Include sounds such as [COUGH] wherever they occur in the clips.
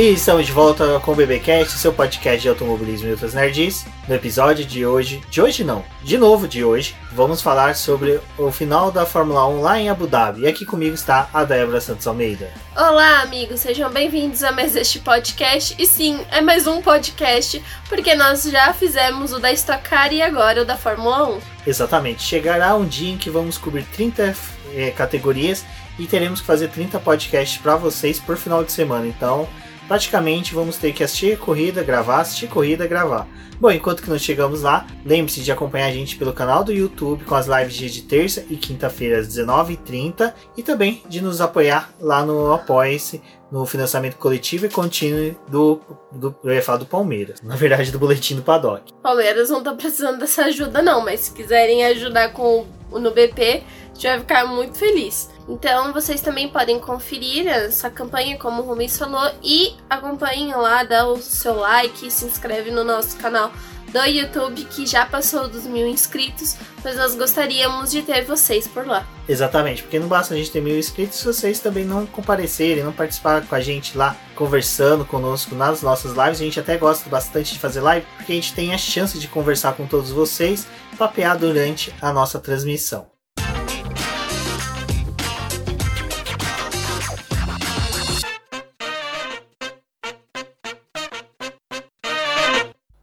E estamos de volta com o BBcast, seu podcast de automobilismo e outras nerds. No episódio de hoje, de hoje não, de novo de hoje, vamos falar sobre o final da Fórmula 1 lá em Abu Dhabi. E aqui comigo está a Débora Santos Almeida. Olá, amigos, sejam bem-vindos a mais este podcast. E sim, é mais um podcast, porque nós já fizemos o da Stock Car e agora o da Fórmula 1. Exatamente, chegará um dia em que vamos cobrir 30 eh, categorias e teremos que fazer 30 podcasts para vocês por final de semana. Então, praticamente vamos ter que assistir corrida, gravar, assistir corrida, gravar. Bom, enquanto que nós chegamos lá, lembre-se de acompanhar a gente pelo canal do YouTube com as lives de terça e quinta-feira às 19h30 e também de nos apoiar lá no Apoia-se, no financiamento coletivo e contínuo do, do, eu ia falar do Palmeiras, na verdade do boletim do Paddock. Palmeiras não tá precisando dessa ajuda não, mas se quiserem ajudar com no BP, a gente vai ficar muito feliz. Então vocês também podem conferir essa campanha, como o Rumi falou, e acompanhem lá, dá o seu like, se inscreve no nosso canal do YouTube, que já passou dos mil inscritos, mas nós gostaríamos de ter vocês por lá. Exatamente, porque não basta a gente ter mil inscritos se vocês também não comparecerem, não participarem com a gente lá, conversando conosco nas nossas lives. A gente até gosta bastante de fazer live, porque a gente tem a chance de conversar com todos vocês, papear durante a nossa transmissão.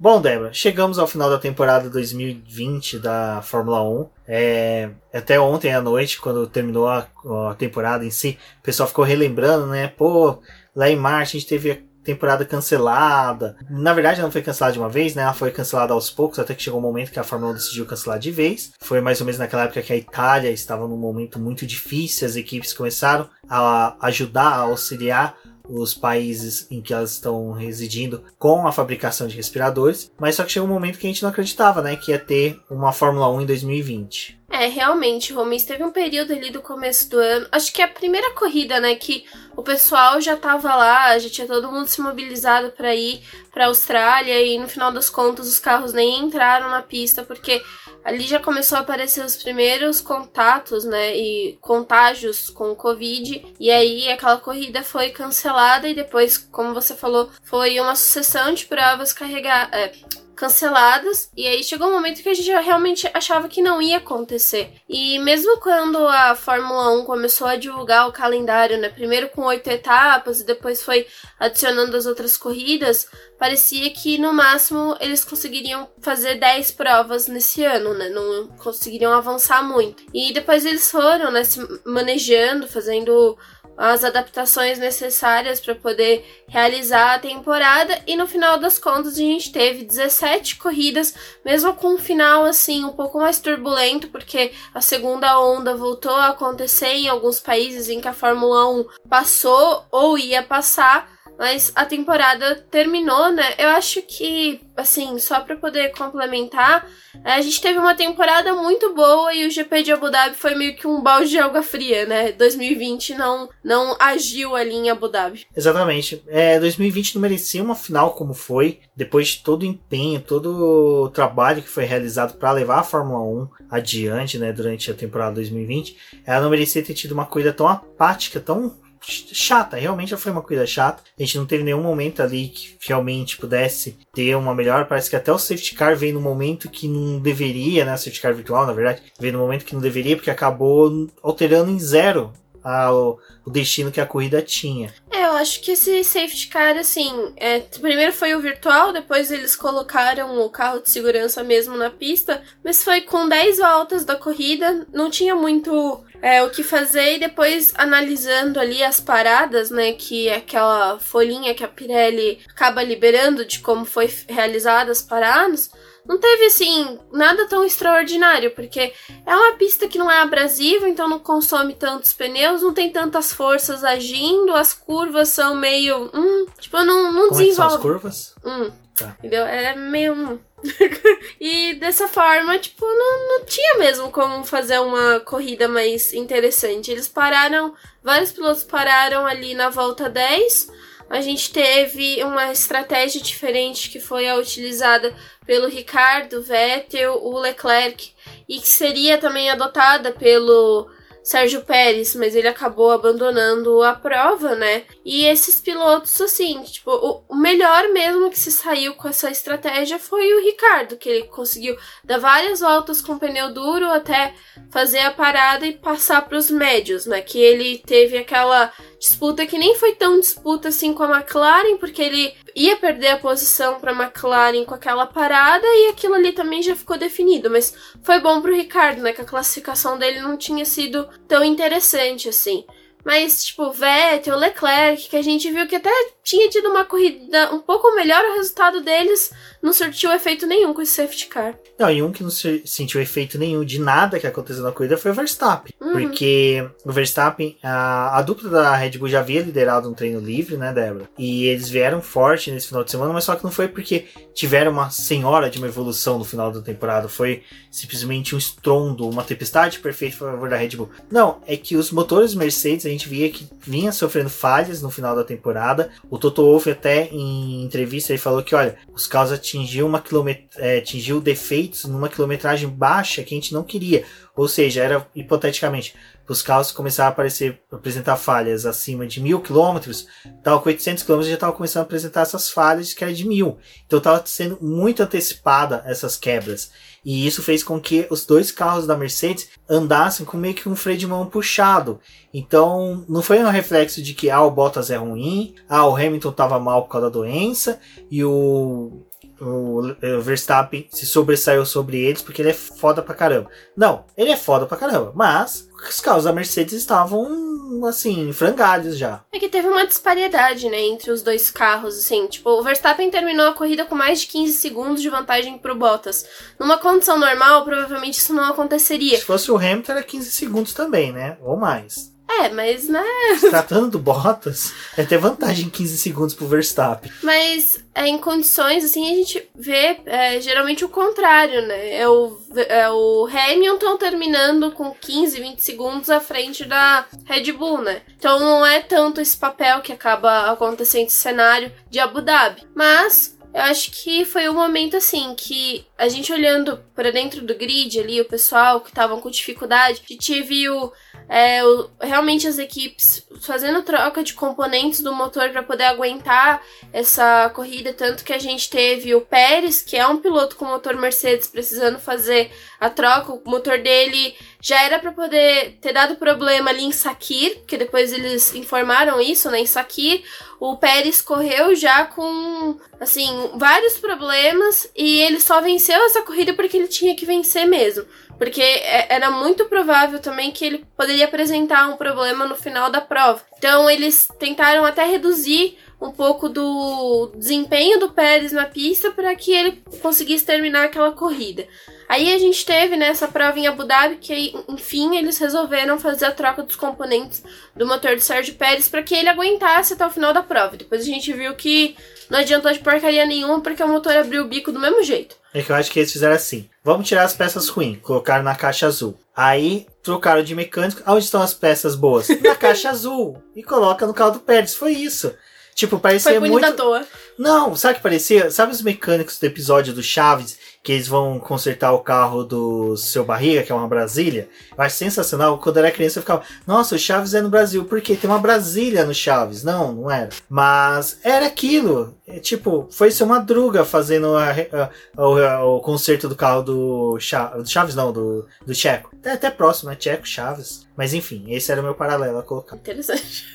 Bom, Débora, chegamos ao final da temporada 2020 da Fórmula 1. É, até ontem à noite, quando terminou a, a, temporada em si, o pessoal ficou relembrando, né? Pô, lá em março a gente teve a temporada cancelada. Na verdade, não foi cancelada de uma vez, né? Ela foi cancelada aos poucos, até que chegou um momento que a Fórmula 1 decidiu cancelar de vez. Foi mais ou menos naquela época que a Itália estava num momento muito difícil, as equipes começaram a ajudar, a auxiliar os países em que elas estão residindo com a fabricação de respiradores, mas só que chegou um momento que a gente não acreditava, né, que ia ter uma Fórmula 1 em 2020. É, realmente, Romis teve um período ali do começo do ano, acho que é a primeira corrida, né, que o pessoal já tava lá, já tinha todo mundo se mobilizado para ir para Austrália e no final das contas os carros nem entraram na pista porque ali já começou a aparecer os primeiros contatos, né, e contágios com o Covid, e aí aquela corrida foi cancelada e depois, como você falou, foi uma sucessão de provas carregar, é, canceladas, e aí chegou um momento que a gente realmente achava que não ia acontecer. E mesmo quando a Fórmula 1 começou a divulgar o calendário, né, primeiro com oito etapas e depois foi adicionando as outras corridas, parecia que no máximo eles conseguiriam fazer 10 provas nesse ano, né? Não conseguiriam avançar muito. E depois eles foram, né, se manejando, fazendo as adaptações necessárias para poder realizar a temporada e no final das contas a gente teve 17 corridas, mesmo com um final assim um pouco mais turbulento, porque a segunda onda voltou a acontecer em alguns países em que a Fórmula 1 passou ou ia passar mas a temporada terminou, né? Eu acho que, assim, só para poder complementar, é, a gente teve uma temporada muito boa e o GP de Abu Dhabi foi meio que um balde de água fria, né? 2020 não, não agiu ali em Abu Dhabi. Exatamente. É, 2020 não merecia uma final como foi, depois de todo o empenho, todo o trabalho que foi realizado para levar a Fórmula 1 adiante, né, durante a temporada 2020. Ela não merecia ter tido uma coisa tão apática, tão chata, realmente foi uma coisa chata. A gente não teve nenhum momento ali que realmente pudesse ter uma melhor. Parece que até o safety car veio no momento que não deveria, né? O safety car virtual, na verdade, veio no momento que não deveria, porque acabou alterando em zero a, o, o, destino que a corrida tinha. É, eu acho que esse safety car, assim, é, primeiro foi o virtual, depois eles colocaram o carro de segurança mesmo na pista, mas foi com 10 voltas da corrida, não tinha muito é, o que fazer e depois analisando ali as paradas, né, que é aquela folhinha que a Pirelli acaba liberando de como foi realizadas as paradas, não teve assim nada tão extraordinário, porque é uma pista que não é abrasiva, então não consome tantos pneus, não tem tantas forças agindo, as curvas são meio, hum, tipo, não, não Como desenvolve. É são as curvas? Hum. Tá. Entendeu? É meio. [LAUGHS] E dessa forma, tipo, não, não tinha mesmo como fazer uma corrida mais interessante. Eles pararam, vários pilotos pararam ali na volta 10. A gente teve uma estratégia diferente que foi a utilizada pelo Ricardo, Vettel, o Leclerc e que seria também adotada pelo Sérgio Pérez, mas ele acabou abandonando a prova, né? E esses pilotos, assim, tipo, o, melhor mesmo que se saiu com essa estratégia foi o Ricardo, que ele conseguiu dar várias voltas com pneu duro até fazer a parada e passar para os médios, né? Que ele teve aquela disputa que nem foi tão disputa assim com a McLaren, porque ele ia perder a posição para a McLaren com aquela parada e aquilo ali também já ficou definido, mas foi bom para o Ricardo, né, que a classificação dele não tinha sido tão interessante assim. Mas, tipo, Vettel, Leclerc, que a gente viu que até tinha tido uma corrida um pouco melhor, o resultado deles não surtiu efeito nenhum com esse safety car. Não, e um que não sentiu efeito nenhum de nada que aconteceu na corrida foi o Verstappen. Uhum. Porque o Verstappen, a, a, dupla da Red Bull já havia liderado um treino livre, né, Débora? E eles vieram forte nesse final de semana, mas só que não foi porque tiveram uma senhora de uma evolução no final da temporada. Foi simplesmente um estrondo, uma tempestade perfeita a favor da Red Bull. Não, é que os motores Mercedes a gente via que vinha sofrendo falhas no final da temporada. O Toto Wolff até em entrevista ele falou que, olha, os carros atingiu uma quilomet é, atingiu defeitos numa quilometragem baixa que a gente não queria. Ou seja, era hipoteticamente, os carros começaram a aparecer, apresentar falhas acima de mil quilômetros, estava com 800 quilômetros já estava começando a apresentar essas falhas que era de mil. Então estava sendo muito antecipada essas quebras. E isso fez com que os dois carros da Mercedes andassem com meio que um freio de mão puxado. Então, não foi um reflexo de que ah, o Bottas é ruim, ah, o Hamilton estava mal por causa da doença e o o Verstappen se sobressaiu sobre eles porque ele é foda pra caramba. Não, ele é foda pra caramba, mas os carros da Mercedes estavam, assim, frangalhos já. É que teve uma disparidade, né, entre os dois carros, assim, tipo, o Verstappen terminou a corrida com mais de 15 segundos de vantagem pro Bottas. Numa condição normal, provavelmente isso não aconteceria. Se fosse o Hamilton, era 15 segundos também, né, ou mais. É, mas né. Tratando do Bottas, é ter vantagem em 15 segundos pro Verstappen. Mas é, em condições, assim, a gente vê é, geralmente o contrário, né? É o, é o Hamilton terminando com 15, 20 segundos à frente da Red Bull, né? Então não é tanto esse papel que acaba acontecendo esse cenário de Abu Dhabi. Mas eu acho que foi um momento assim que a gente olhando para dentro do grid ali, o pessoal que estavam com dificuldade, a gente viu é, realmente as equipes fazendo troca de componentes do motor para poder aguentar essa corrida, tanto que a gente teve o Pérez, que é um piloto com motor Mercedes, precisando fazer a troca, o motor dele já era para poder ter dado problema ali em Sakir, que depois eles informaram isso, né, em Sakir, o Pérez correu já com, assim, vários problemas e ele só venceu essa corrida porque ele tinha que vencer mesmo. Porque é, era muito provável também que ele poderia apresentar um problema no final da prova. Então eles tentaram até reduzir um pouco do desempenho do Pérez na pista para que ele conseguisse terminar aquela corrida. Aí a gente teve nessa né, prova em Abu Dhabi que, enfim, eles resolveram fazer a troca dos componentes do motor do Sérgio Pérez para que ele aguentasse até o final da prova. Depois a gente viu que não adiantou de porcaria nenhuma porque o motor abriu o bico do mesmo jeito. É que eu acho que eles fizeram assim. Vamos tirar as peças ruins, colocaram na caixa azul. Aí trocaram de mecânico. Onde estão as peças boas? Na [LAUGHS] caixa azul. E coloca no carro do Pérez. Foi isso. Tipo, parecia Foi muito. à toa. Não, sabe o que parecia? Sabe os mecânicos do episódio do Chaves, que eles vão consertar o carro do seu barriga, que é uma Brasília? Eu acho sensacional. Quando eu era criança, eu ficava, nossa, o Chaves é no Brasil, por quê? Tem uma Brasília no Chaves. Não, não era. Mas era aquilo. É, tipo, foi ser uma druga fazendo a, a, a, o conserto do carro do, Chaves, do Chaves, não, do, do Checo. Até, até próximo, né? Checo, Chaves. Mas enfim, esse era o meu paralelo a colocar. Interessante.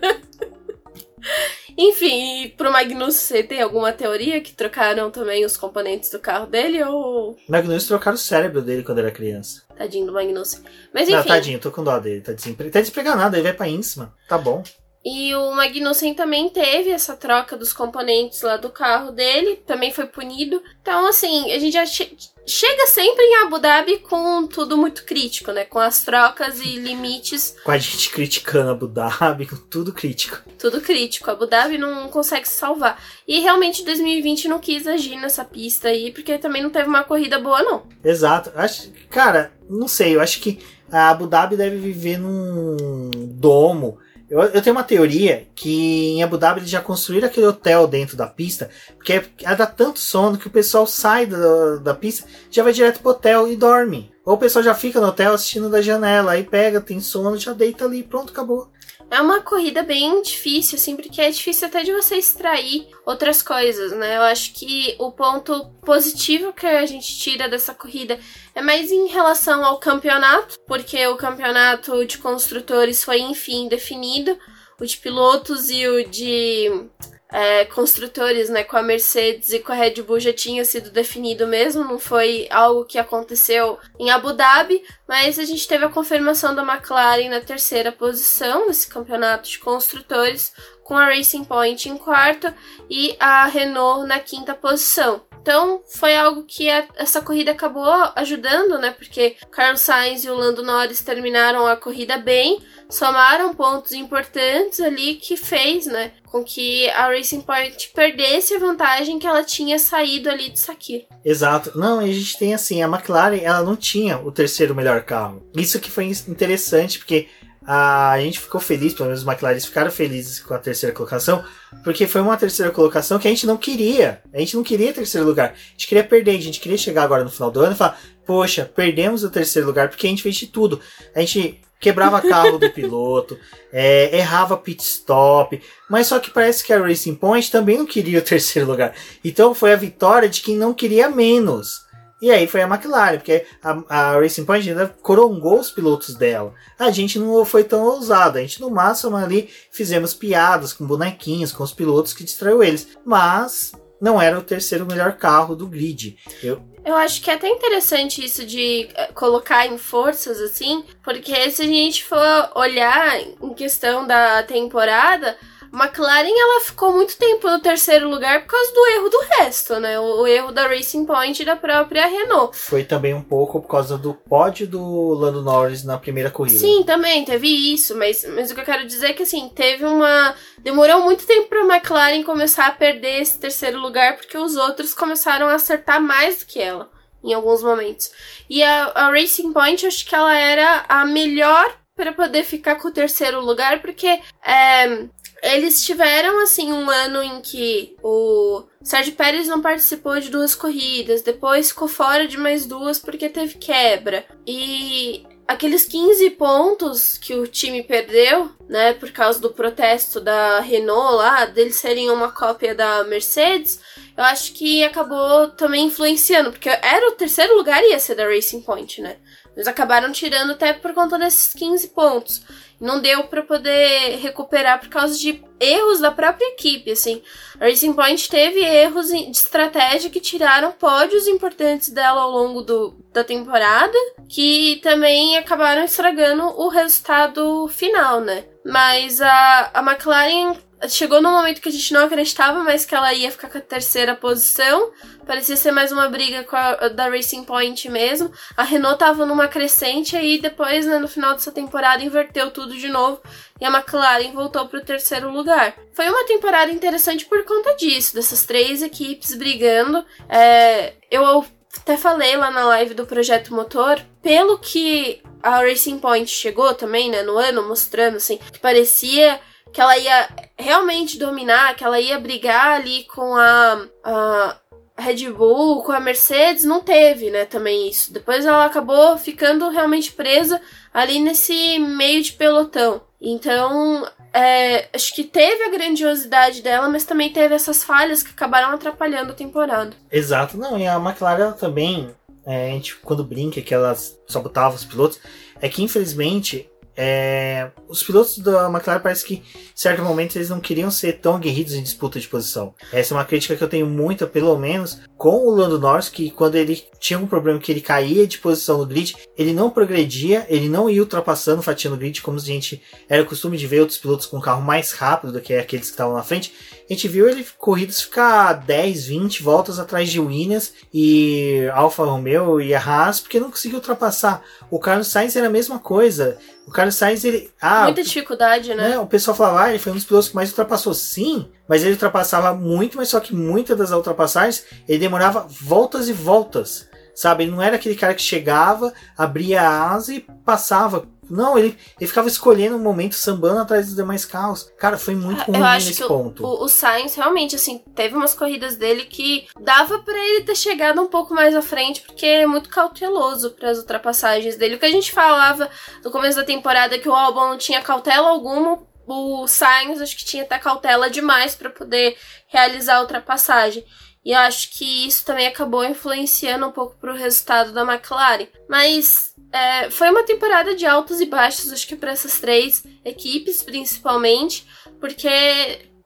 [LAUGHS] Enfim, e pro Magnus, você tem alguma teoria que trocaram também os componentes do carro dele ou. Magnus trocaram o cérebro dele quando era criança. Tadinho do Magnus. Mas enfim. Não, tadinho, tô com dó dele. Tá, desempre... tá ele vai pra Insma. Tá bom. E o Magnussen também teve essa troca dos componentes lá do carro dele, também foi punido. Então, assim, a gente já che chega sempre em Abu Dhabi com tudo muito crítico, né? Com as trocas e limites. Com a gente criticando Abu Dhabi, com tudo crítico. Tudo crítico. Abu Dhabi não consegue se salvar. E realmente 2020 não quis agir nessa pista aí, porque também não teve uma corrida boa, não. Exato. Acho, cara, não sei, eu acho que a Abu Dhabi deve viver num domo Eu, eu, tenho uma teoria que em Abu Dhabi eles já construíram aquele hotel dentro da pista, porque é, dá tanto sono que o pessoal sai da, da pista, já vai direto pro hotel e dorme. Ou o pessoal já fica no hotel assistindo da janela, aí pega, tem sono, já deita ali, pronto, acabou. É uma corrida bem difícil, assim, porque é difícil até de você extrair outras coisas, né? Eu acho que o ponto positivo que a gente tira dessa corrida é mais em relação ao campeonato, porque o campeonato de construtores foi, enfim, definido. O de pilotos e o de é, construtores, né, com a Mercedes e com a Red Bull já tinha sido definido mesmo, não foi algo que aconteceu em Abu Dhabi, mas a gente teve a confirmação da McLaren na terceira posição nesse campeonato de construtores, com a Racing Point em quarto e a Renault na quinta posição. Então foi algo que a, essa corrida acabou ajudando, né? Porque Carlos Sainz e o Lando Norris terminaram a corrida bem, somaram pontos importantes ali que fez, né? Com que a Racing Point perdesse a vantagem que ela tinha saído ali de Sakir. Exato. Não, a gente tem assim, a McLaren ela não tinha o terceiro melhor carro. Isso que foi interessante, porque a gente ficou feliz, pelo menos os McLaren ficaram felizes com a terceira colocação, porque foi uma terceira colocação que a gente não queria. A gente não queria terceiro lugar. A gente queria perder, a gente queria chegar agora no final do ano e falar: Poxa, perdemos o terceiro lugar porque a gente fez de tudo. A gente quebrava carro do [LAUGHS] piloto, é, errava pit stop, mas só que parece que a Racing Point também não queria o terceiro lugar. Então foi a vitória de quem não queria menos. E aí foi a McLaren, porque a, a Racing Point ainda corongou os pilotos dela. A gente não foi tão ousado, a gente no máximo ali fizemos piadas com bonequinhos, com os pilotos que distraiu eles. Mas não era o terceiro melhor carro do grid. Eu, eu acho que é até interessante isso de eh, colocar em forças assim, porque se a gente for olhar em questão da temporada, McLaren ela ficou muito tempo no terceiro lugar por causa do erro do resto, né? O, o, erro da Racing Point e da própria Renault. Foi também um pouco por causa do pódio do Lando Norris na primeira corrida. Sim, também teve isso, mas, mas o que eu quero dizer é que assim, teve uma. Demorou muito tempo para a McLaren começar a perder esse terceiro lugar porque os outros começaram a acertar mais do que ela em alguns momentos. E a, a Racing Point, acho que ela era a melhor para poder ficar com o terceiro lugar, porque é, eles tiveram, assim, um ano em que o Sérgio Pérez não participou de duas corridas, depois ficou fora de mais duas porque teve quebra. E aqueles 15 pontos que o time perdeu, né, por causa do protesto da Renault lá, deles serem uma cópia da Mercedes, eu acho que acabou também influenciando, porque era o terceiro lugar ia ser da Racing Point, né? Eles acabaram tirando até por conta desses 15 pontos não deu para poder recuperar por causa de erros da própria equipe, assim. A Racing Point teve erros de estratégia que tiraram pódios importantes dela ao longo do, da temporada, que também acabaram estragando o resultado final, né? Mas a, a McLaren chegou no momento que a gente não acreditava mais que ela ia ficar com a terceira posição. Parecia ser mais uma briga com a da Racing Point mesmo. A Renault tava numa crescente aí depois, né, no final dessa temporada, inverteu tudo de novo e a McLaren voltou para o terceiro lugar. Foi uma temporada interessante por conta disso, dessas três equipes brigando. É, eu até falei lá na live do Projeto Motor, pelo que a Racing Point chegou também, né, no ano, mostrando assim, que parecia que ela ia realmente dominar, que ela ia brigar ali com a, a Red Bull, com a Mercedes, não teve, né, também isso. Depois ela acabou ficando realmente presa ali nesse meio de pelotão. Então, é, acho que teve a grandiosidade dela, mas também teve essas falhas que acabaram atrapalhando a temporada. Exato, não, e a McLaren também, é, a gente quando brinca que ela sabotava os pilotos, é que infelizmente é, os pilotos da McLaren parece que, em certo momento, eles não queriam ser tão aguerridos em disputa de posição. Essa é uma crítica que eu tenho muita, pelo menos, com o Lando Norris, que quando ele tinha um problema que ele caía de posição no grid, ele não progredia, ele não ia ultrapassando, fatiando o grid, como a gente era costume de ver outros pilotos com carro mais rápido do que aqueles que estavam na frente. A gente viu ele corridas ficar 10, 20 voltas atrás de Williams e Alfa Romeo e a Haas, porque não conseguiu ultrapassar. O Carlos Sainz era a mesma coisa. O Carlos Sainz, ele. Ah, Muita dificuldade, né? né? O pessoal falava, ah, ele foi um dos pilotos que mais ultrapassou. Sim, mas ele ultrapassava muito, mas só que muitas das ultrapassagens ele demorava voltas e voltas. Sabe? Ele não era aquele cara que chegava, abria a asa e passava Não, ele, ele ficava escolhendo um momento, sambando atrás dos demais carros. Cara, foi muito ruim Eu acho nesse que ponto. O, o Sainz realmente, assim, teve umas corridas dele que dava pra ele ter chegado um pouco mais à frente, porque é muito cauteloso para as ultrapassagens dele. O que a gente falava no começo da temporada é que o Albon não tinha cautela alguma, o Sainz acho que tinha até cautela demais para poder realizar a ultrapassagem. E eu acho que isso também acabou influenciando um pouco pro resultado da McLaren. Mas é, foi uma temporada de altos e baixos, acho que para essas três equipes, principalmente, porque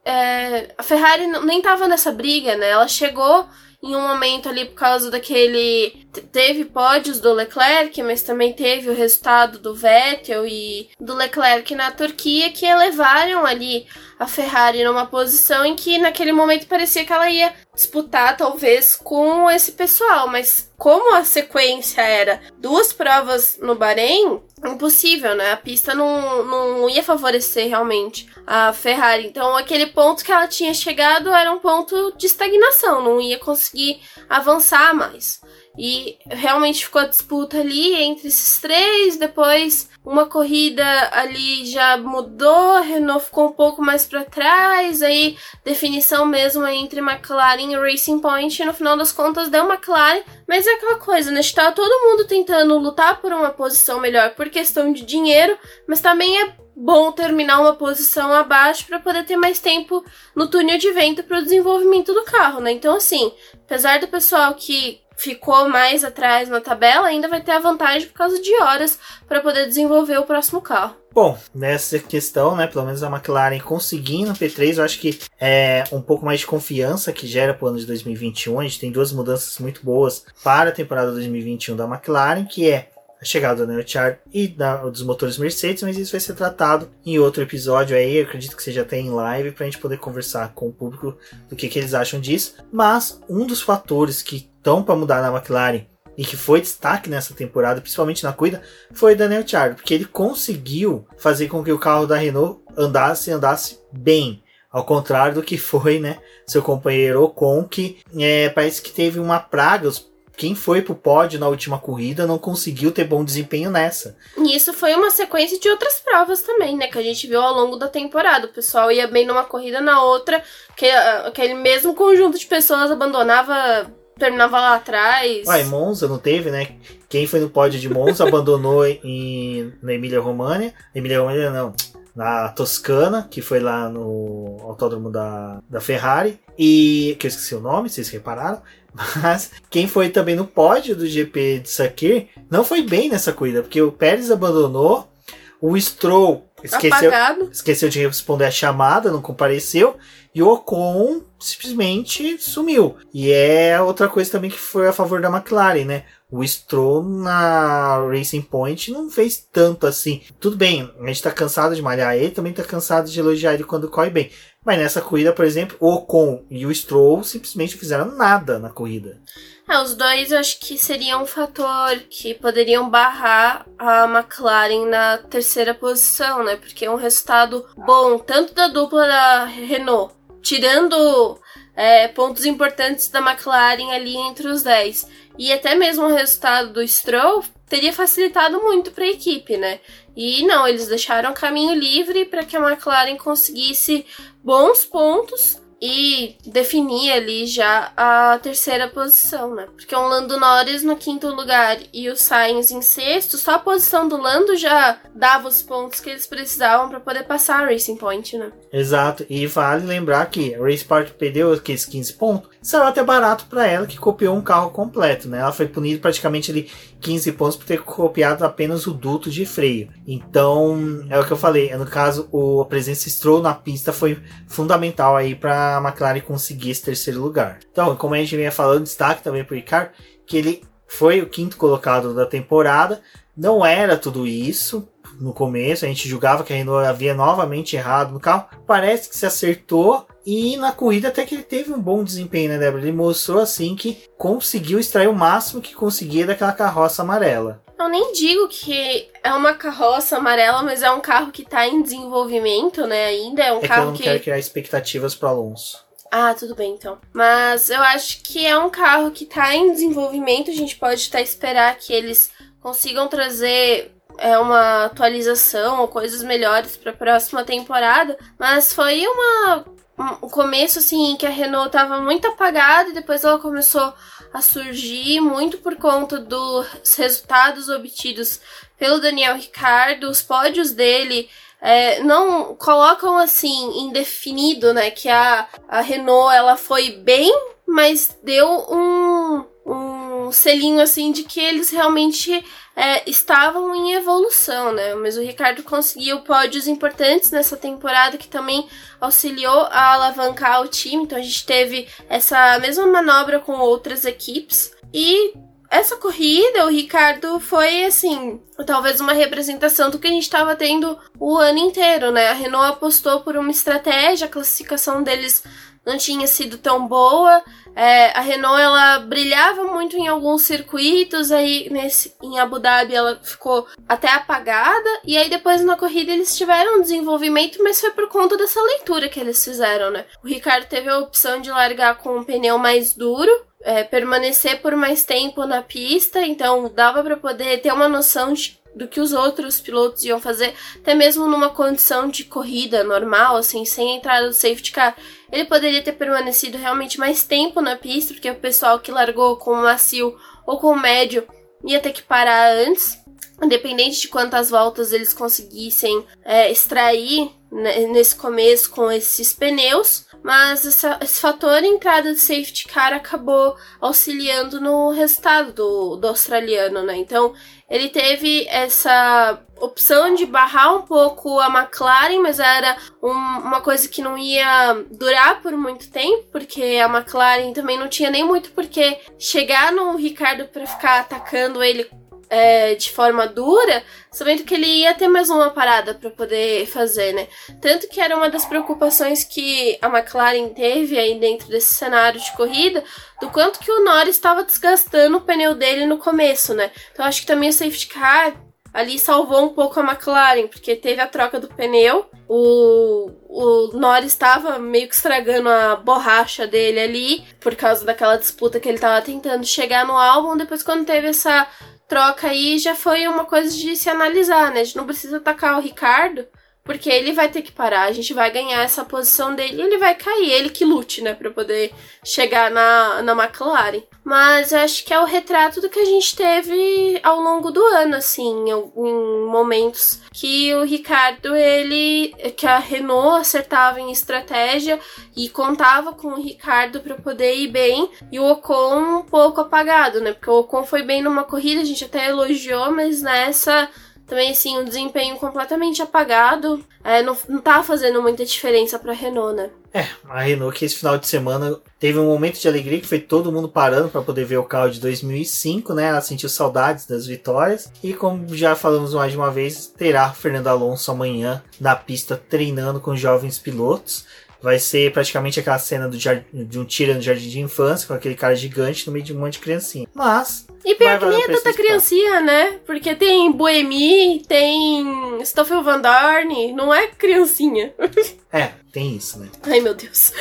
é, a Ferrari nem tava nessa briga, né? Ela chegou em um momento ali por causa daquele. Teve pódios do Leclerc, mas também teve o resultado do Vettel e do Leclerc na Turquia que elevaram ali a Ferrari numa posição em que naquele momento parecia que ela ia disputar talvez com esse pessoal, mas como a sequência era duas provas no Bahrein, impossível, né? A pista não, não ia favorecer realmente a Ferrari. Então, aquele ponto que ela tinha chegado era um ponto de estagnação, não ia conseguir avançar mais. E realmente ficou a disputa ali entre esses três. Depois, uma corrida ali já mudou, Renault ficou um pouco mais para trás. Aí, definição mesmo entre McLaren e Racing Point. E no final das contas, deu McLaren. Mas é aquela coisa, né? Está todo mundo tentando lutar por uma posição melhor por questão de dinheiro, mas também é bom terminar uma posição abaixo para poder ter mais tempo no túnel de vento para o desenvolvimento do carro, né? Então, assim, apesar do pessoal que ficou mais atrás na tabela, ainda vai ter a vantagem por causa de horas para poder desenvolver o próximo carro. Bom, nessa questão, né, pelo menos a McLaren conseguindo o P3, eu acho que é um pouco mais de confiança que gera para o ano de 2021. A gente tem duas mudanças muito boas para a temporada 2021 da McLaren, que é a chegada do Neochar e da, dos motores Mercedes, mas isso vai ser tratado em outro episódio aí, acredito que seja até em live, para a gente poder conversar com o público do que, que eles acham disso. Mas um dos fatores que estão para mudar na McLaren e que foi destaque nessa temporada, principalmente na corrida, foi Daniel Ricciardo, porque ele conseguiu fazer com que o carro da Renault andasse andasse bem. Ao contrário do que foi, né, seu companheiro Ocon, que é, parece que teve uma praga. Quem foi pro pódio na última corrida não conseguiu ter bom desempenho nessa. E isso foi uma sequência de outras provas também, né? Que a gente viu ao longo da temporada. O pessoal ia bem numa corrida, na outra, que aquele mesmo conjunto de pessoas abandonava terminava lá atrás. Ué, Monza não teve, né? Quem foi no pódio de Monza abandonou [LAUGHS] em, na Emília România. Emília România não. Na Toscana, que foi lá no autódromo da, da Ferrari. E. que eu esqueci o nome, vocês repararam. Mas quem foi também no pódio do GP de Sakir não foi bem nessa corrida, porque o Pérez abandonou, o Stroll esqueceu, Apagado. esqueceu de responder a chamada, não compareceu, e o Ocon simplesmente sumiu. E é outra coisa também que foi a favor da McLaren, né? O Stroll na Racing Point não fez tanto assim. Tudo bem, a gente tá cansado de malhar ele, também tá cansado de elogiar ele quando corre bem. Mas nessa corrida, por exemplo, o Ocon e o Stroll simplesmente fizeram nada na corrida. É, os dois eu acho que seria um fator que poderiam barrar a McLaren na terceira posição, né? Porque é um resultado bom, tanto da dupla da Renault, tirando é, pontos importantes da McLaren ali entre os 10. E até mesmo o resultado do Stroll teria facilitado muito para a equipe, né? E não, eles deixaram caminho livre para que a McLaren conseguisse bons pontos e definir ali já a terceira posição, né? Porque o Lando Norris no quinto lugar e o Sainz em sexto, só a posição do Lando já dava os pontos que eles precisavam para poder passar a Racing Point, né? Exato, e vale lembrar que a Race Park perdeu aqueles 15 pontos, será até barato para ela que copiou um carro completo, né? Ela foi punida praticamente ali 15 pontos por ter copiado apenas o duto de freio. Então, é o que eu falei, no caso, o, a presença Stroll na pista foi fundamental aí para a McLaren conseguir esse terceiro lugar. Então, como a gente vinha falando, destaque também para o que ele foi o quinto colocado da temporada, não era tudo isso, no começo, a gente julgava que a Renault havia novamente errado no carro. Parece que se acertou e na corrida até que ele teve um bom desempenho, né, Débora? Ele mostrou assim que conseguiu extrair o máximo que conseguia daquela carroça amarela. Eu nem digo que é uma carroça amarela, mas é um carro que tá em desenvolvimento, né? Ainda é um é carro que eu não quero criar expectativas para Alonso. Ah, tudo bem então. Mas eu acho que é um carro que tá em desenvolvimento. A gente pode estar esperar que eles consigam trazer é uma atualização ou coisas melhores para a próxima temporada, mas foi uma um começo assim que a Renault estava muito apagada e depois ela começou a surgir muito por conta dos resultados obtidos pelo Daniel Ricardo, os pódios dele é, não colocam assim indefinido, né, que a, a Renault ela foi bem, mas deu um, um selinho assim de que eles realmente é, estavam em evolução, né? Mas o Ricardo conseguiu pódios importantes nessa temporada que também auxiliou a alavancar o time. Então a gente teve essa mesma manobra com outras equipes e essa corrida, o Ricardo foi assim, talvez uma representação do que a gente estava tendo o ano inteiro, né? A Renault apostou por uma estratégia, a classificação deles não tinha sido tão boa. É, a Renault ela brilhava muito em alguns circuitos, aí nesse, em Abu Dhabi ela ficou até apagada, e aí depois na corrida eles tiveram um desenvolvimento, mas foi por conta dessa leitura que eles fizeram, né? O Ricardo teve a opção de largar com um pneu mais duro, é, permanecer por mais tempo na pista, então dava para poder ter uma noção de do que os outros pilotos iam fazer, até mesmo numa condição de corrida normal, assim, sem a entrada do safety car. Ele poderia ter permanecido realmente mais tempo na pista, porque o pessoal que largou com o macio ou com o médio ia ter que parar antes, independente de quantas voltas eles conseguissem é, extrair né, nesse começo com esses pneus, mas essa, esse fator entrada de safety car acabou auxiliando no resultado do, do australiano, né? Então ele teve essa opção de barrar um pouco a McLaren, mas era um, uma coisa que não ia durar por muito tempo, porque a McLaren também não tinha nem muito porque chegar no Ricardo para ficar atacando ele é, de forma dura, sabendo que ele ia ter mais uma parada para poder fazer, né? Tanto que era uma das preocupações que a McLaren teve aí dentro desse cenário de corrida, do quanto que o Norris estava desgastando o pneu dele no começo, né? Então acho que também o safety car ali salvou um pouco a McLaren, porque teve a troca do pneu, o, o Norris estava meio que estragando a borracha dele ali, por causa daquela disputa que ele estava tentando chegar no álbum, depois quando teve essa troca aí já foi uma coisa de se analisar, né? A gente não precisa atacar o Ricardo, porque ele vai ter que parar. A gente vai ganhar essa posição dele e ele vai cair. Ele que lute, né? Pra poder chegar na, na McLaren. Mas eu acho que é o retrato do que a gente teve ao longo do ano, assim, em momentos que o Ricardo, ele. que a Renault acertava em estratégia e contava com o Ricardo para poder ir bem. E o Ocon um pouco apagado, né? Porque o Ocon foi bem numa corrida, a gente até elogiou, mas nessa também, assim, um desempenho completamente apagado. É, não, não tá fazendo muita diferença pra Renault, né? É, a Renault que esse final de semana teve um momento de alegria que foi todo mundo parando para poder ver o carro de 2005, né? Ela sentiu saudades das vitórias. E como já falamos mais de uma vez, terá Fernando Alonso amanhã na pista treinando com jovens pilotos. Vai ser praticamente aquela cena do de um tira no jardim de infância, com aquele cara gigante no meio de um monte de criancinha. Mas. E pior que nem é tanta criancinha, né? Porque tem Boemi, tem Stoffel Van Dorn, não é criancinha. [LAUGHS] é, tem isso, né? Ai meu Deus.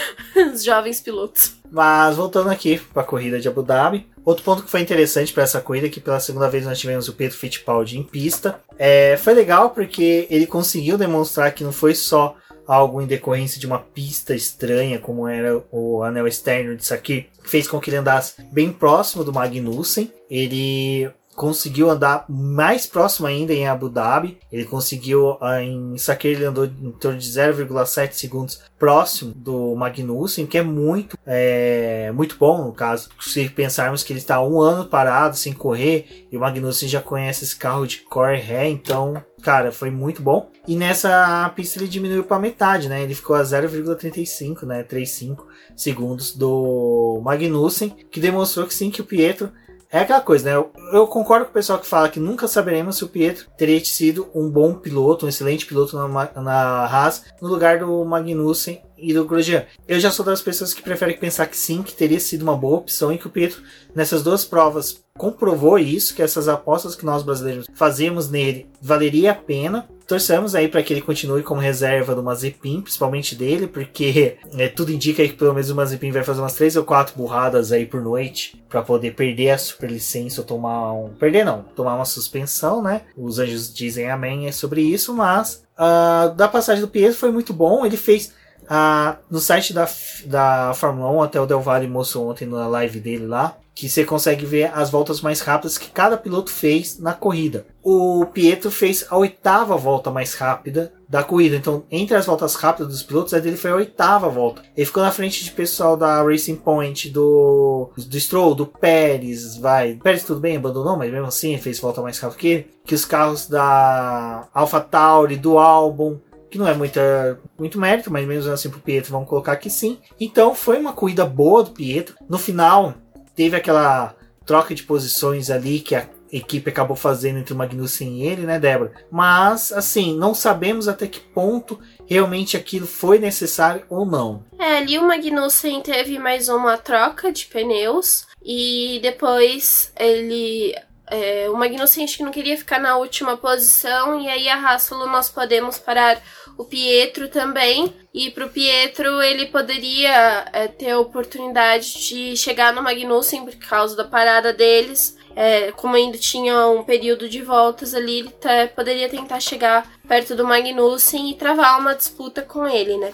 Os jovens pilotos. Mas voltando aqui para a corrida de Abu Dhabi, outro ponto que foi interessante para essa corrida é que pela segunda vez nós tivemos o Pedro Fittipaldi em pista. É, foi legal porque ele conseguiu demonstrar que não foi só algo em decorrência de uma pista estranha, como era o anel externo de Sakir, fez com que ele andasse bem próximo do Magnussen. Ele conseguiu andar mais próximo ainda em Abu Dhabi. Ele conseguiu, ah, em Sakir, ele andou em torno de 0,7 segundos próximo do Magnussen, que é muito, é, muito bom no caso. Se pensarmos que ele está um ano parado sem correr e o Magnussen já conhece esse carro de core ré, então, cara, foi muito bom. E nessa pista ele diminuiu para metade, né? Ele ficou a 0,35, né? 35 segundos do Magnussen, que demonstrou que sim, que o Pietro é aquela coisa, né? Eu, concordo com o pessoal que fala que nunca saberemos se o Pietro teria sido um bom piloto, um excelente piloto na, na Haas, no lugar do Magnussen e do Grosjean. Eu já sou das pessoas que preferem pensar que sim, que teria sido uma boa opção e que o Pietro, nessas duas provas, comprovou isso, que essas apostas que nós brasileiros fazemos nele valeria a pena. Torçamos aí para que ele continue como reserva do Mazepin, principalmente dele, porque é, tudo indica que pelo menos o Mazepin vai fazer umas três ou quatro burradas aí por noite para poder perder a superlicença ou tomar um. Perder não, tomar uma suspensão, né? Os anjos dizem amém é sobre isso, mas uh, da passagem do Pietro foi muito bom. Ele fez. Uh, no site da, da Fórmula 1, até o Del Valle mostrou ontem na live dele lá, que você consegue ver as voltas mais rápidas que cada piloto fez na corrida. O Pietro fez a oitava volta mais rápida da corrida. Então, entre as voltas rápidas dos pilotos, a dele foi a oitava volta. Ele ficou na frente de pessoal da Racing Point, do, do Stroll, do Pérez, vai. Pérez tudo bem, abandonou, mas mesmo assim fez volta mais rápido que ele. Que os carros da Alpha Tauri, do Albon, que não é muita, muito mérito, mas mesmo assim pro Pietro vamos colocar que sim. Então foi uma corrida boa do Pietro. No final, teve aquela troca de posições ali que a equipe acabou fazendo entre o Magnussen e ele, né, Débora? Mas, assim, não sabemos até que ponto realmente aquilo foi necessário ou não. É, ali o Magnussen teve mais uma troca de pneus e depois ele. É, o Magnussen acho que não queria ficar na última posição e aí a Haas falou: nós podemos parar o Pietro também. E pro Pietro ele poderia é, ter a oportunidade de chegar no Magnussen por causa da parada deles. É, como ainda tinha um período de voltas ali, ele tá, poderia tentar chegar perto do Magnussen e travar uma disputa com ele, né?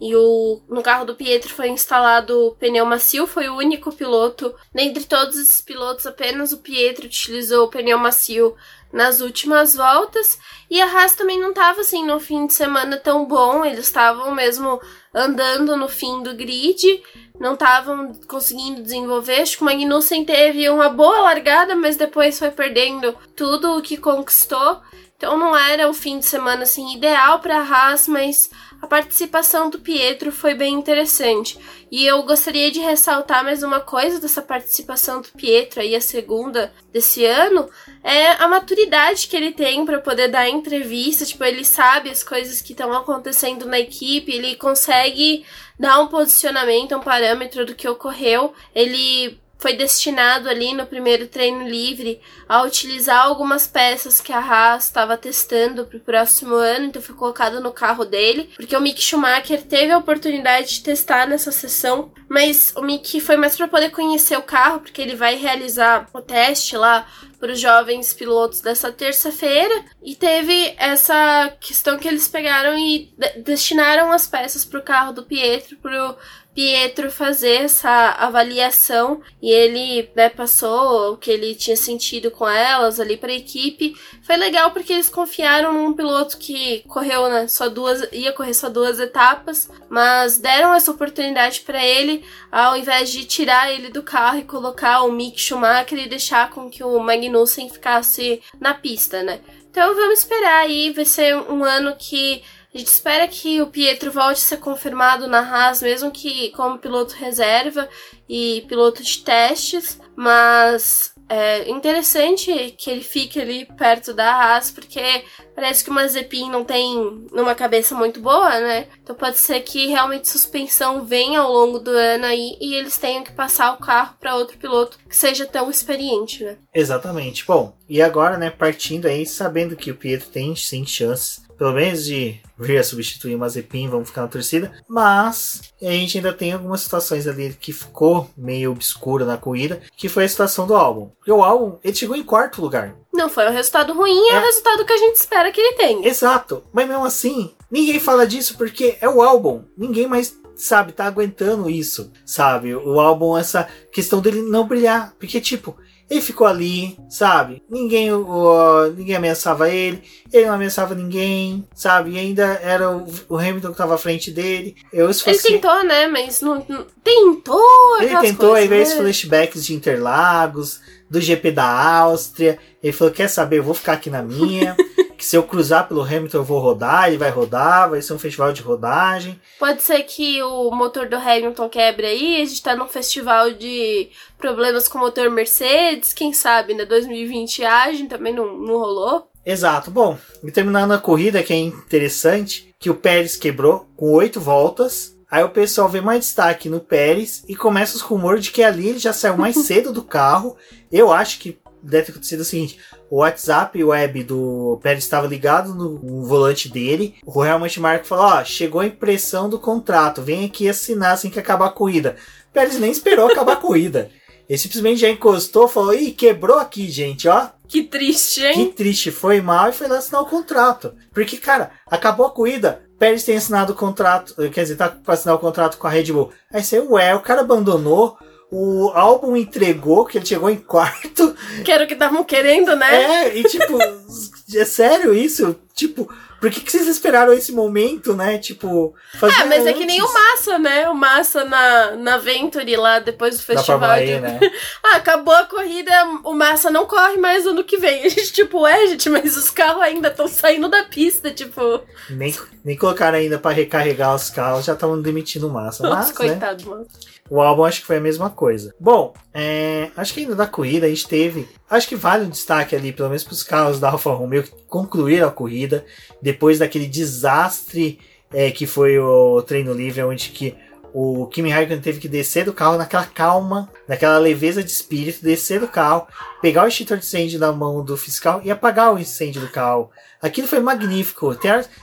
E o, no carro do Pietro foi instalado o pneu macio, foi o único piloto. Dentre todos esses pilotos, apenas o Pietro utilizou o pneu macio nas últimas voltas. E a Haas também não estava assim no fim de semana tão bom, eles estavam mesmo andando no fim do grid, não estavam conseguindo desenvolver. Acho que o Magnussen teve uma boa largada, mas depois foi perdendo tudo o que conquistou. Então não era o fim de semana assim ideal para a Haas, mas a participação do Pietro foi bem interessante. E eu gostaria de ressaltar mais uma coisa dessa participação do Pietro aí, a segunda desse ano, é a maturidade que ele tem para poder dar entrevista. Tipo, ele sabe as coisas que estão acontecendo na equipe, ele consegue dar um posicionamento, um parâmetro do que ocorreu. Ele foi destinado ali no primeiro treino livre a utilizar algumas peças que a Haas estava testando para o próximo ano, então foi colocado no carro dele, porque o Mick Schumacher teve a oportunidade de testar nessa sessão, mas o Mick foi mais para poder conhecer o carro, porque ele vai realizar o teste lá para os jovens pilotos dessa terça-feira. E teve essa questão que eles pegaram e de destinaram as peças para o carro do Pietro, para Pietro fazer essa avaliação e ele né, passou o que ele tinha sentido com elas ali para a equipe. Foi legal porque eles confiaram num piloto que correu né, só duas, ia correr só duas etapas, mas deram essa oportunidade para ele ao invés de tirar ele do carro e colocar o Mick Schumacher e deixar com que o Magnussen ficasse na pista, né? Então vamos esperar aí, vai ser um ano que a gente espera que o Pietro volte a ser confirmado na Haas, mesmo que como piloto reserva e piloto de testes, mas é interessante que ele fique ali perto da Haas, porque parece que o Mazepin não tem uma cabeça muito boa, né? Então pode ser que realmente suspensão venha ao longo do ano aí e eles tenham que passar o carro para outro piloto que seja tão experiente, né? Exatamente. Bom, e agora, né, partindo aí, sabendo que o Pietro tem sim chances pelo menos de vir a substituir o Mazepin, vamos ficar na torcida. Mas a gente ainda tem algumas situações ali que ficou meio obscura na corrida, que foi a situação do álbum. Porque o álbum, ele chegou em quarto lugar. Não foi um resultado ruim, é, é o resultado que a gente espera que ele tenha. Exato. Mas mesmo assim, ninguém fala disso porque é o álbum. Ninguém mais sabe, tá aguentando isso, sabe? O álbum, essa questão dele não brilhar. Porque, tipo, ele ficou ali, sabe? Ninguém, uh, ninguém ameaçava ele, ele não ameaçava ninguém, sabe? E ainda era o, o Hamilton que estava à frente dele. Eu Ele tentou, né? Mas não, não tentou. Ele tentou, coisas, aí veio né? os flashbacks de Interlagos, do GP da Áustria. Ele falou: Quer saber? Eu vou ficar aqui na minha. [LAUGHS] que se eu cruzar pelo Hamilton eu vou rodar, ele vai rodar, vai ser um festival de rodagem. Pode ser que o motor do Hamilton quebre aí, a gente tá num festival de problemas com o motor Mercedes, quem sabe, né? 2020 agem também não, não rolou. Exato. Bom, e terminando a corrida, que é interessante, que o Pérez quebrou com oito voltas. Aí o pessoal vê mais destaque no Pérez e começa os rumores de que ali ele já saiu mais [LAUGHS] cedo do carro. Eu acho que deve ter acontecido o seguinte: o WhatsApp web do Pérez estava ligado no, no, volante dele. O Helmut Marko falou: Ó, chegou a impressão do contrato, vem aqui assinar assim que acabar a corrida. Pérez nem esperou acabar a corrida. Ele simplesmente já encostou, falou: Ih, quebrou aqui, gente, ó. Que triste, hein? Que triste, foi mal e foi lá assinar o contrato. Porque, cara, acabou a corrida, Pérez tem assinado o contrato, quer dizer, tá para assinar o contrato com a Red Bull. Aí você, ué, o cara abandonou, o álbum entregou, que ele chegou em quarto. Que era o que estavam querendo, né? É, e tipo, [LAUGHS] é sério isso? Tipo, por que, que vocês esperaram esse momento, né? Tipo, fazer. Ah, mas antes? é que nem o Massa, né? O Massa na, na Venturi lá depois do festival. De... né? [LAUGHS] ah, acabou a corrida, o Massa não corre mais ano que vem. [LAUGHS] A gente, tipo, é, gente, mas os carros ainda estão saindo da pista, tipo. Nem, nem colocaram ainda para recarregar os carros, já estavam demitindo o Massa. Nossa, mas, coitado, né? mano. O álbum acho que foi a mesma coisa. Bom, é, acho que ainda da corrida a gente teve. Acho que vale um destaque ali, pelo menos para os carros da Alfa Romeo que concluíram a corrida depois daquele desastre é, que foi o treino livre, onde que o Kimi Raikkonen teve que descer do carro naquela calma, naquela leveza de espírito, descer do carro, pegar o extintor de incêndio na mão do fiscal e apagar o incêndio do carro. Aquilo foi magnífico.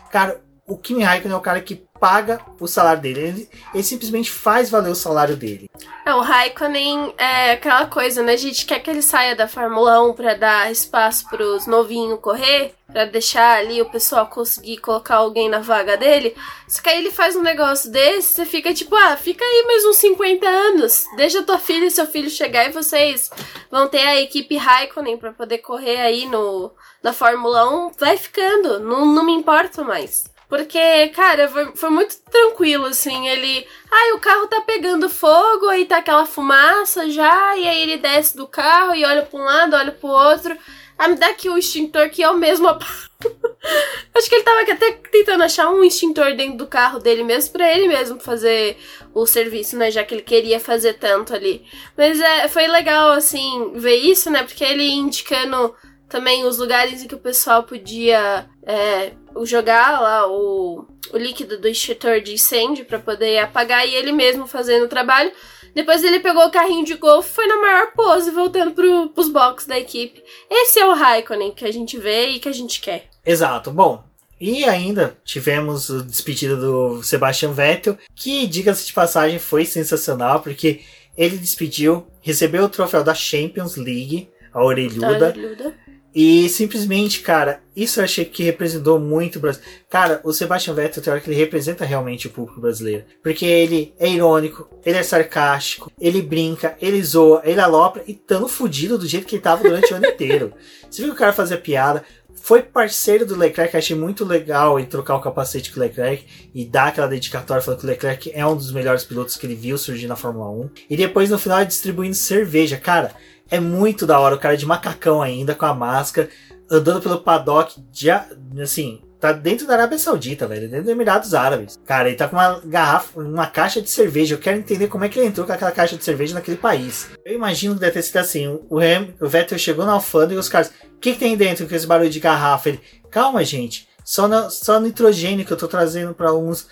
Cara, o Kimi Raikkonen é o cara que paga o salário dele. Ele, ele, simplesmente faz valer o salário dele. É, o Raikkonen é aquela coisa, né? A gente quer que ele saia da Fórmula 1 para dar espaço pros novinhos correr, para deixar ali o pessoal conseguir colocar alguém na vaga dele. Só que aí ele faz um negócio desse, você fica tipo, ah, fica aí mais uns 50 anos. Deixa tua filha e seu filho chegar e vocês vão ter a equipe Raikkonen para poder correr aí no na Fórmula 1. Vai ficando, não, não me importo mais. Porque, cara, foi, foi, muito tranquilo, assim. Ele. Ai, o carro tá pegando fogo, aí tá aquela fumaça já, e aí ele desce do carro e olha pra um lado, olha pro outro. Ah, me dá aqui o extintor que é o mesmo. [LAUGHS] Acho que ele tava até tentando achar um extintor dentro do carro dele mesmo, para ele mesmo fazer o serviço, né? Já que ele queria fazer tanto ali. Mas é, foi legal, assim, ver isso, né? Porque ele indicando também os lugares em que o pessoal podia é, jogar lá o, o líquido do extintor de incêndio para poder apagar e ele mesmo fazendo o trabalho. Depois ele pegou o carrinho de golfe e foi na maior pose, voltando pro, pros boxes da equipe. Esse é o Raikkonen que a gente vê e que a gente quer. Exato. Bom, e ainda tivemos a despedida do Sebastian Vettel, que, diga-se de passagem, foi sensacional, porque ele despediu, recebeu o troféu da Champions League, a orelhuda. A orelhuda. E simplesmente, cara, isso eu achei que representou muito o Brasil. Cara, o Sebastian Vettel, que ele representa realmente o público brasileiro. Porque ele é irônico, ele é sarcástico, ele brinca, ele zoa, ele alopra e tão fudido do jeito que ele tava durante o ano inteiro. Você viu o cara fazia piada, foi parceiro do Leclerc, achei muito legal ele trocar o capacete com o Leclerc e dar aquela dedicatória falando que o Leclerc é um dos melhores pilotos que ele viu surgir na Fórmula 1. E depois no final distribuindo cerveja. Cara, é muito da hora o cara de macacão ainda, com a máscara, andando pelo paddock, de, assim, tá dentro da Arábia Saudita, velho, dentro dos Emirados Árabes. Cara, ele tá com uma garrafa, uma caixa de cerveja. Eu quero entender como é que ele entrou com aquela caixa de cerveja naquele país. Eu imagino que deve ter sido assim: o, Ham, o Vettel chegou na alfândega e os caras, o que, que tem dentro com esse barulho de garrafa? Ele, calma, gente. Só, na, só nitrogênio que eu tô trazendo para alguns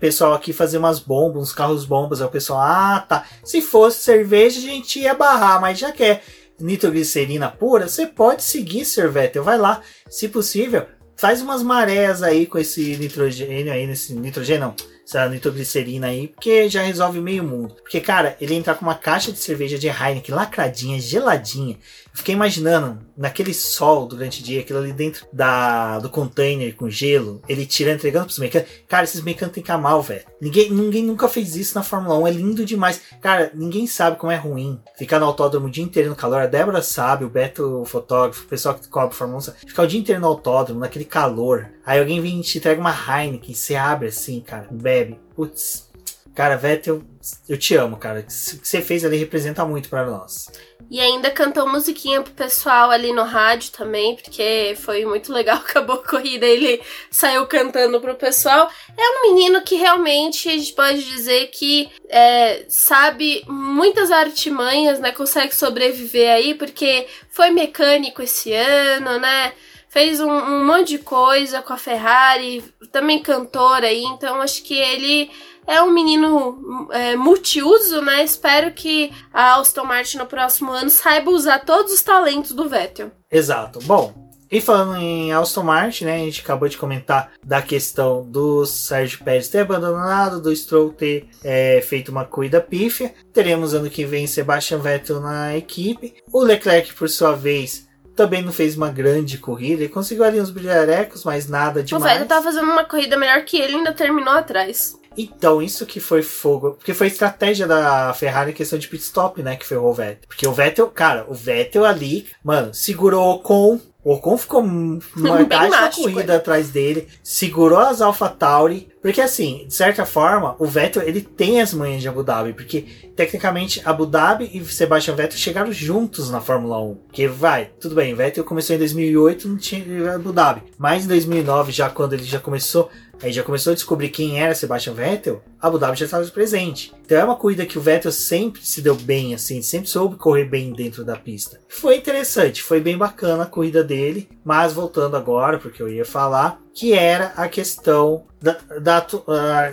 pessoal aqui fazer umas bombas, uns carros bombas. Aí o pessoal, ah, tá. Se fosse cerveja, a gente ia barrar, mas já que é nitroglicerina pura, você pode seguir, Sr. Vettel. Vai lá, se possível, faz umas marés aí com esse nitrogênio aí, nesse nitrogênio não essa nitroglicerina aí, porque já resolve meio mundo. Porque, cara, ele entrar com uma caixa de cerveja de Heineken lacradinha, geladinha. Fiquei imaginando, naquele sol durante o dia, aquilo ali dentro da, do container com gelo, ele tirando, entregando pros mecânicos. Cara, esses mecânicos têm que amar, velho. Ninguém, ninguém nunca fez isso na Fórmula 1, é lindo demais. Cara, ninguém sabe como é ruim ficar no autódromo o dia inteiro no calor. A Débora sabe, o Beto, o fotógrafo, o pessoal que cobre Fórmula 1, sabe. ficar o dia inteiro no autódromo, naquele calor. Aí alguém vem e te entrega uma Heineken, você abre assim, cara, bebe. Putz, cara, Vettel, eu te amo, cara. O que você fez ali representa muito para nós. E ainda cantou musiquinha pro pessoal ali no rádio também, porque foi muito legal. [LAUGHS] Acabou a corrida, ele saiu cantando pro pessoal. É um menino que realmente a gente pode dizer que é, sabe muitas artimanhas, né? Consegue sobreviver aí, porque foi mecânico esse ano, né? fez um, um monte de coisa com a Ferrari, também cantor aí, então acho que ele é um menino é, multiuso, né? Espero que a Aston Martin no próximo ano saiba usar todos os talentos do Vettel. Exato. Bom, e falando em Aston Martin, né, a gente acabou de comentar da questão do Sérgio Pérez ter abandonado, do Stroll ter é, feito uma corrida pífia. Teremos ano que vem Sebastian Vettel na equipe. O Leclerc, por sua vez, também não fez uma grande corrida. Ele conseguiu ali uns brilharecos, mas nada demais. O Vettel tava fazendo uma corrida melhor que ele ainda terminou atrás. Então, isso que foi fogo. Porque foi estratégia da Ferrari em questão de pit stop, né? Que foi o Vettel. Porque o Vettel, cara, o Vettel ali, mano, segurou com o Ocon ficou metade [LAUGHS] da corrida é. atrás dele, segurou as AlphaTauri, porque assim, de certa forma, o Vettel ele tem as manhas de Abu Dhabi, porque tecnicamente Abu Dhabi e Sebastian Vettel chegaram juntos na Fórmula 1. Que vai, tudo bem, Vettel começou em 2008, não tinha Abu Dhabi, mas em 2009 já quando ele já começou aí já começou a descobrir quem era Sebastian Vettel, Abu Dhabi já estava presente. Então é uma corrida que o Vettel sempre se deu bem, assim, sempre soube correr bem dentro da pista. Foi interessante, foi bem bacana a corrida dele, mas voltando agora, porque eu ia falar, que era a questão da. da,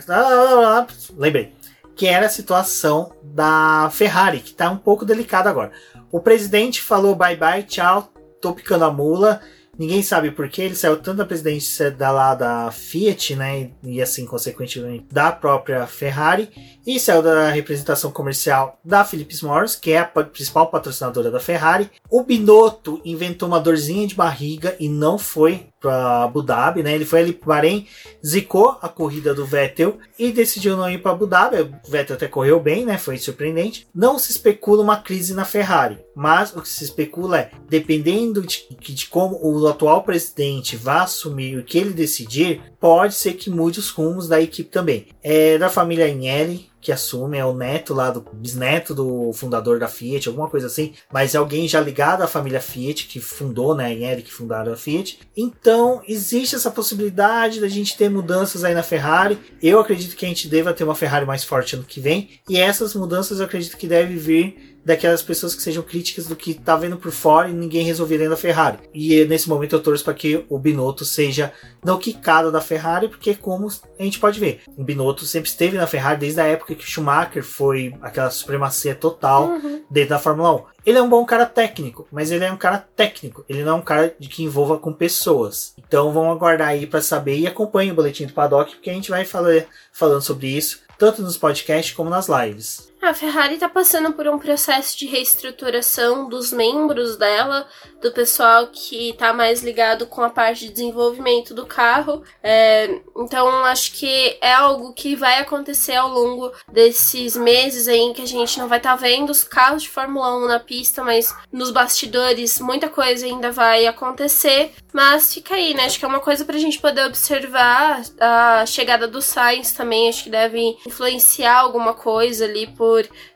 da lembrei. Que era a situação da Ferrari, que está um pouco delicada agora. O presidente falou bye bye, tchau, tô picando a mula Ninguém sabe por que ele saiu tanto da presidência da lá da Fiat, né, e assim consequentemente da própria Ferrari, e saiu da representação comercial da Philips Morris, que é a principal patrocinadora da Ferrari. O Binotto inventou uma dorzinha de barriga e não foi para Abu Dhabi, né? Ele foi ali para Bahrein, zicou a corrida do Vettel e decidiu não ir para Abu Dhabi. O Vettel até correu bem, né? Foi surpreendente. Não se especula uma crise na Ferrari, mas o que se especula é, dependendo de, de como o atual presidente vai assumir o que ele decidir, pode ser que mude os rumos da equipe também. É da família Agnelli, que assume, é o neto lá do bisneto do fundador da Fiat, alguma coisa assim, mas é alguém já ligado à família Fiat, que fundou, né, em Eric fundaram a Fiat. Então, existe essa possibilidade da gente ter mudanças aí na Ferrari. Eu acredito que a gente deva ter uma Ferrari mais forte ano que vem, e essas mudanças eu acredito que devem vir daquelas pessoas que sejam críticas do que tá vendo por fora e ninguém resolveu dentro da Ferrari. E nesse momento eu torço para que o Binotto seja não quicado da Ferrari, porque como a gente pode ver, o Binotto sempre esteve na Ferrari desde a época que o Schumacher foi aquela supremacia total uhum. dentro da Fórmula 1. Ele é um bom cara técnico, mas ele é um cara técnico. Ele não é um cara de que envolva com pessoas. Então vamos aguardar aí para saber e acompanhe o boletim do Paddock, porque a gente vai falar, falando sobre isso tanto nos podcasts como nas lives. A Ferrari está passando por um processo de reestruturação dos membros dela, do pessoal que está mais ligado com a parte de desenvolvimento do carro. É, então, acho que é algo que vai acontecer ao longo desses meses aí em que a gente não vai estar tá vendo os carros de Fórmula 1 na pista, mas nos bastidores muita coisa ainda vai acontecer. Mas fica aí, né? Acho que é uma coisa para a gente poder observar. A chegada do Sainz também acho que deve influenciar alguma coisa ali por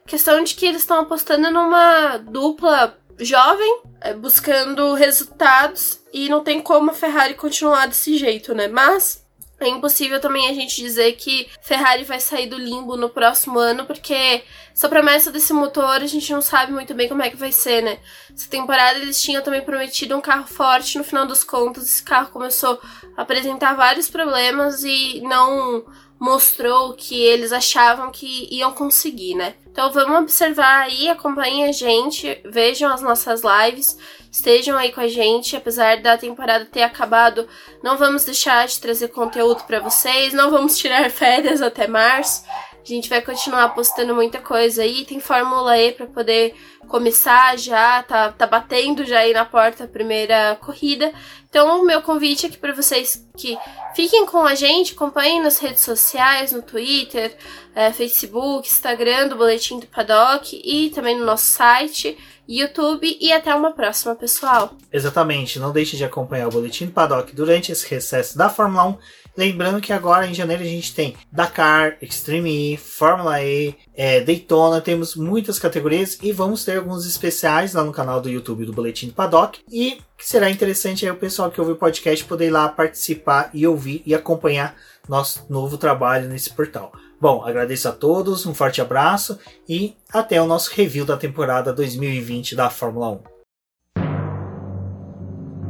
questão de que eles estão apostando numa dupla jovem, é, buscando resultados, e não tem como a Ferrari continuar desse jeito, né? Mas é impossível também a gente dizer que Ferrari vai sair do limbo no próximo ano, porque essa promessa desse motor a gente não sabe muito bem como é que vai ser, né? Essa temporada eles tinham também prometido um carro forte, no final dos contos esse carro começou a apresentar vários problemas e não mostrou que eles achavam que iam conseguir, né? Então vamos observar aí, acompanhem a gente, vejam as nossas lives, estejam aí com a gente, apesar da temporada ter acabado, não vamos deixar de trazer conteúdo para vocês, não vamos tirar [LAUGHS] férias até março. A gente vai continuar postando muita coisa aí. Tem Fórmula E para poder começar já, tá, tá batendo já aí na porta a primeira corrida. Então, o meu convite aqui para vocês que fiquem com a gente, acompanhem nas redes sociais, no Twitter, é, Facebook, Instagram do Boletim do Paddock e também no nosso site. YouTube e até uma próxima, pessoal. Exatamente, não deixe de acompanhar o Boletim do Paddock durante esse recesso da Fórmula 1 Lembrando que agora em janeiro a gente tem Dakar, Extreme E, Fórmula E, é, Daytona, temos muitas categorias e vamos ter alguns especiais lá no canal do YouTube do Boletim do Paddock. E será interessante aí o pessoal que ouve o podcast poder ir lá participar e ouvir e acompanhar nosso novo trabalho nesse portal. Bom, agradeço a todos, um forte abraço e até o nosso review da temporada 2020 da Fórmula 1.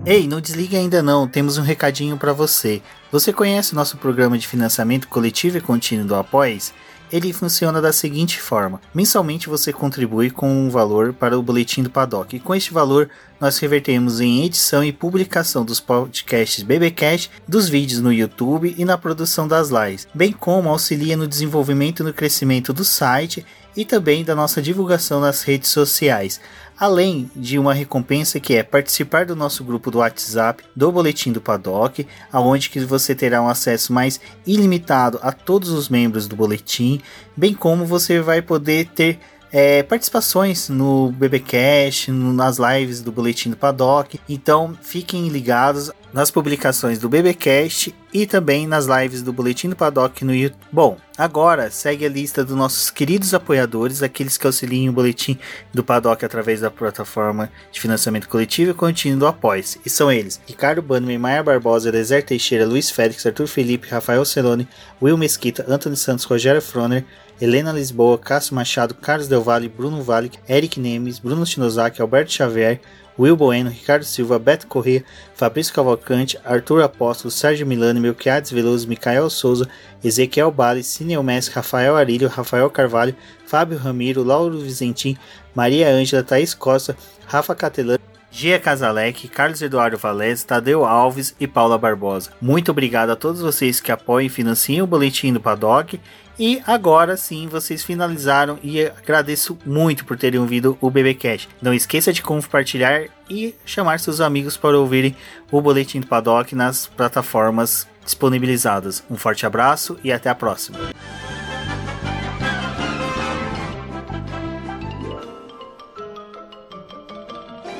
Ei, não desligue ainda não, temos um recadinho para você. Você conhece o nosso programa de financiamento coletivo e contínuo do Apoies? Ele funciona da seguinte forma: mensalmente você contribui com um valor para o boletim do Paddock, e com este valor nós revertemos em edição e publicação dos podcasts BBcast, dos vídeos no YouTube e na produção das lives, bem como auxilia no desenvolvimento e no crescimento do site e também da nossa divulgação nas redes sociais além de uma recompensa que é participar do nosso grupo do WhatsApp do Boletim do Paddock, aonde que você terá um acesso mais ilimitado a todos os membros do boletim, bem como você vai poder ter é, participações no BBcast, nas lives do Boletim do Paddock. Então fiquem ligados nas publicações do BBcast e também nas lives do Boletim do Paddock no YouTube. Bom, agora segue a lista dos nossos queridos apoiadores, aqueles que auxiliam o Boletim do Paddock através da plataforma de financiamento coletivo e contínuo do Apoies. E são eles: Ricardo Bannerman, Maia Barbosa, Deser Teixeira, Luiz Félix, Arthur Felipe, Rafael Celone, Will Mesquita, Antônio Santos, Rogério Froner, Helena Lisboa, Cássio Machado, Carlos Del Valle, Bruno Vale, Eric Nemes, Bruno Shinozaki, Alberto Xavier, Will Bueno, Ricardo Silva, Beto Corrêa, Fabrício Cavalcante, Arthur Apóstolo, Sérgio Milani, Melquiades Veloso, Micael Souza, Ezequiel Bale, Cineu Messi, Rafael Arilho, Rafael Carvalho, Fábio Ramiro, Lauro Vizentim, Maria Ângela, Thaís Costa, Rafa Catelã, Gia Casalec, Carlos Eduardo Valés, Tadeu Alves e Paula Barbosa. Muito obrigado a todos vocês que apoiam e financiam o Boletim do Paddock e agora sim vocês finalizaram e agradeço muito por terem ouvido o BBcast. Não esqueça de compartilhar e chamar seus amigos para ouvirem o Boletim do Paddock nas plataformas disponibilizadas. Um forte abraço e até a próxima.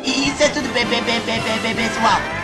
Isso é tudo pessoal.